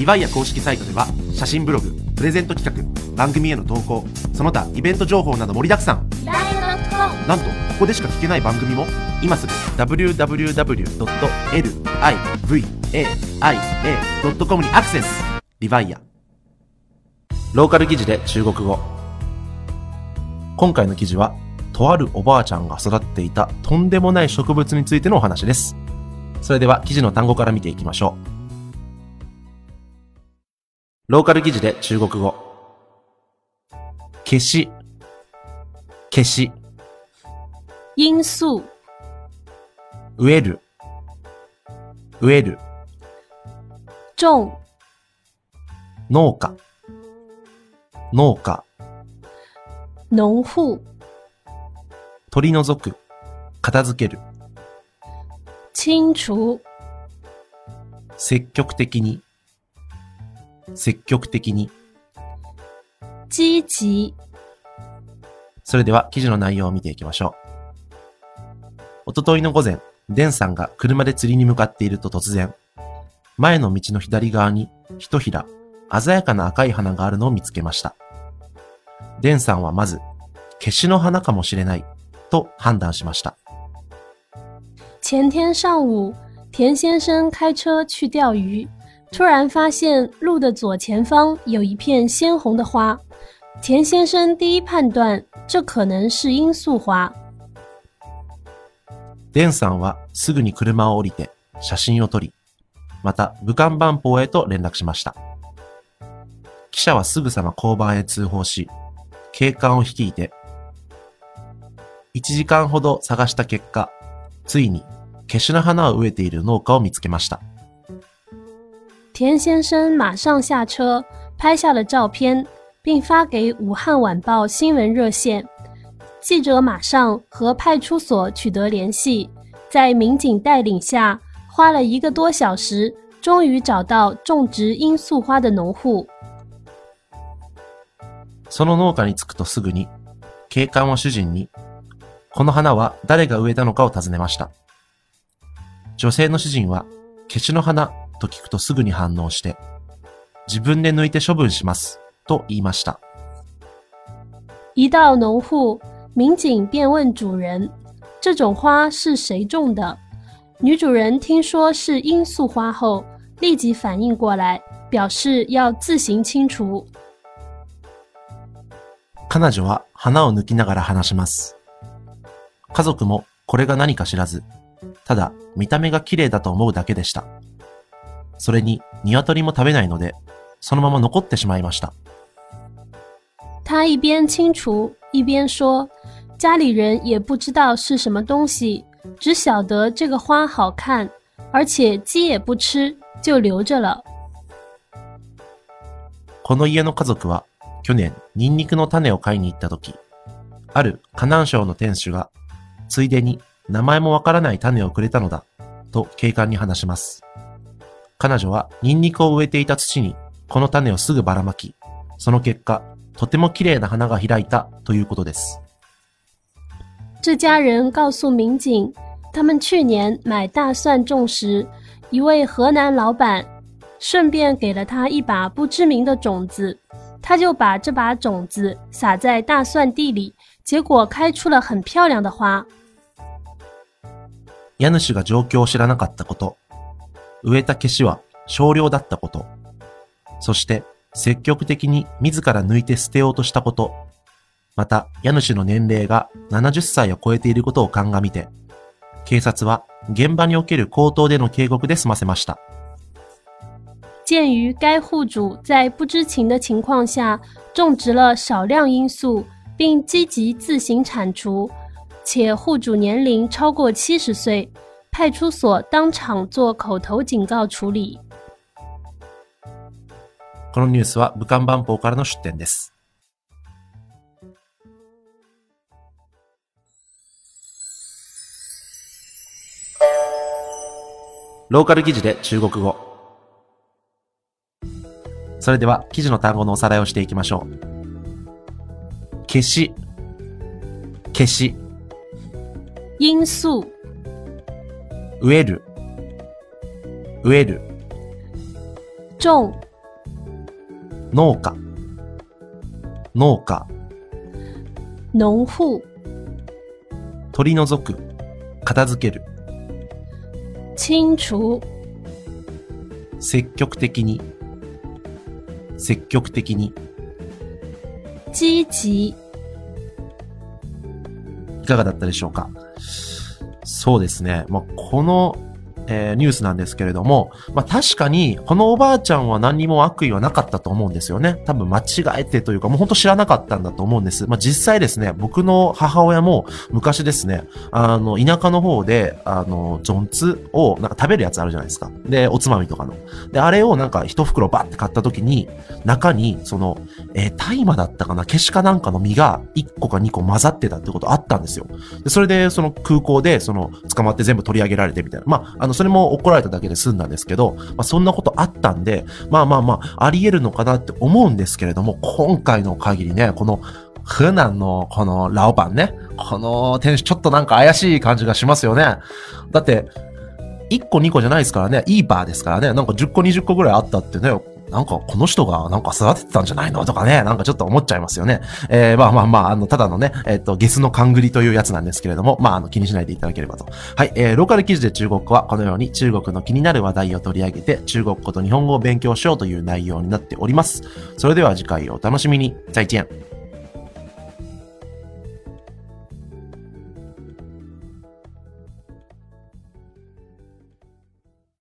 リヴァイア公式サイトでは写真ブログプレゼント企画番組への投稿その他イベント情報など盛りだくさん。なんとここでしか聞けない番組も今すぐ www.livaia.com にアクセス。リヴァイア。ローカル記事で中国語。今回の記事はとあるおばあちゃんが育っていたとんでもない植物についてのお話です。それでは記事の単語から見ていきましょうローカル記事で中国語。消し。消し。因素、植える。植える。种、農家。農家。农户、取り除く。片付ける。清除、積極的に積極的に积极、それでは記事の内容を見ていきましょう。おとといの午前、デンさんが車で釣りに向かっていると突然、前の道の左側にひとひら鮮やかな赤い花があるのを見つけました。デンさんはまず、消しの花かもしれないと判断しました。前天上午，田先生开车去钓鱼，突然发现路的左前方有一片鲜红的花。田先生第一判断，这可能是罂粟花。デンさんはすぐに車を降りて写真を撮り、また武漢番報へと連絡しました。記者はすぐさま交番へ通報し、警官を率いて、1時間ほど探した結果、ついに消しの花を植えている農家を見つけました。田先生马上下车，拍下了照片，并发给武汉晚报新闻热线。记者马上和派出所取得联系，在民警带领下，花了一个多小时，终于找到种植罂粟花的农户。その農家に着くとすぐに、警官は主人に、この花は誰が植えたのかを尋ねました。女性の主人は、消しの花 と聞くとすぐに反応して、自分で抜いて処分します、と言いました。一到农户，民警便问主人：“这种花是谁种的？”女主人听说是罂粟花后，立即反应过来，表示要自行清除。彼女は花を抜きながら話します。家族もこれが何か知らず、ただ見た目が綺麗だと思うだけでした。それに鶏も食べないので、そのまま残ってしまいました。她一边清除一边说：“家里人也不知道是什么东西，只晓得这个花好看，而且鸡也不吃，就留着了。この家の家族は去年ニンニクの種を買いに行った時、ある河南省の店主がついでに名前もわからない種をくれたのだと警官に話します。彼女はニンニクを植えていた土にこの種をすぐばらまき、その結果、とても綺麗な花が開いたということです。这家人告诉民警，他们去年买大蒜种时，一位河南老板顺便给了他一把不知名的种子，他就把这把种子撒在大蒜地里，结果开出了很漂亮的花。家主が状況を知らなかったこと、植えた消しは少量だったこと、そして積極的に自ら抜いて捨てようとしたこと、また家主の年齢が70歳を超えていることを鑑みて、警察は現場における口頭での警告で済ませました。鉴于该户主在不知情的情况下种植了少量罂粟，并积极自行铲除，且户主年龄超过七十岁，派出所当场做口頭警告處理。このニュースは武漢番報からの出展です。ローカル記事で中国語。それでは記事の単語のおさらいをしていきましょう。消し、消し、罂粟、植える、植える、種、農家、農家、农户、取り除く、片付ける、清除、積極的に、積極的に、积極、いかがだったでしょうか？そうですね。まあ、この、えーニュースなんですけれども、まあ、確かに、このおばあちゃんは何にも悪意はなかったと思うんですよね。多分間違えてというか、もう本当知らなかったんだと思うんです。まあ、実際ですね、僕の母親も昔ですね、あの、田舎の方で、あの、ジョンツをなんか食べるやつあるじゃないですか。で、おつまみとかの。で、あれをなんか一袋バッて買った時に、中に、その、えー大麻だったかな消しかなんかの実が1個か2個混ざってたってことあったんですよ。で、それで、その空港で、その、捕まって全部取り上げられてみたいな。まあ、あの、それも怒られただけで済んだんですけど、まあ、そんなことあったんで、まあまあまあ、あり得るのかなって思うんですけれども、今回の限りね、この、河南のこのラオパンね、この店主ちょっとなんか怪しい感じがしますよね。だって、1個2個じゃないですからね、いいバーですからね、なんか10個20個ぐらいあったってね、なんかこの人がなんか育ててたんじゃないの？とかね、なんかちょっと思っちゃいますよね。えー、まあまあまあ、あの、ただのね、えっ、と、ゲスの勘繰りというやつなんですけれども、まあ、あの、気にしないでいただければと。はい、えー、ローカル記事で中国語はこのように中国の気になる話題を取り上げて、中国語と日本語を勉強しようという内容になっております。それでは次回をお楽しみに。再见。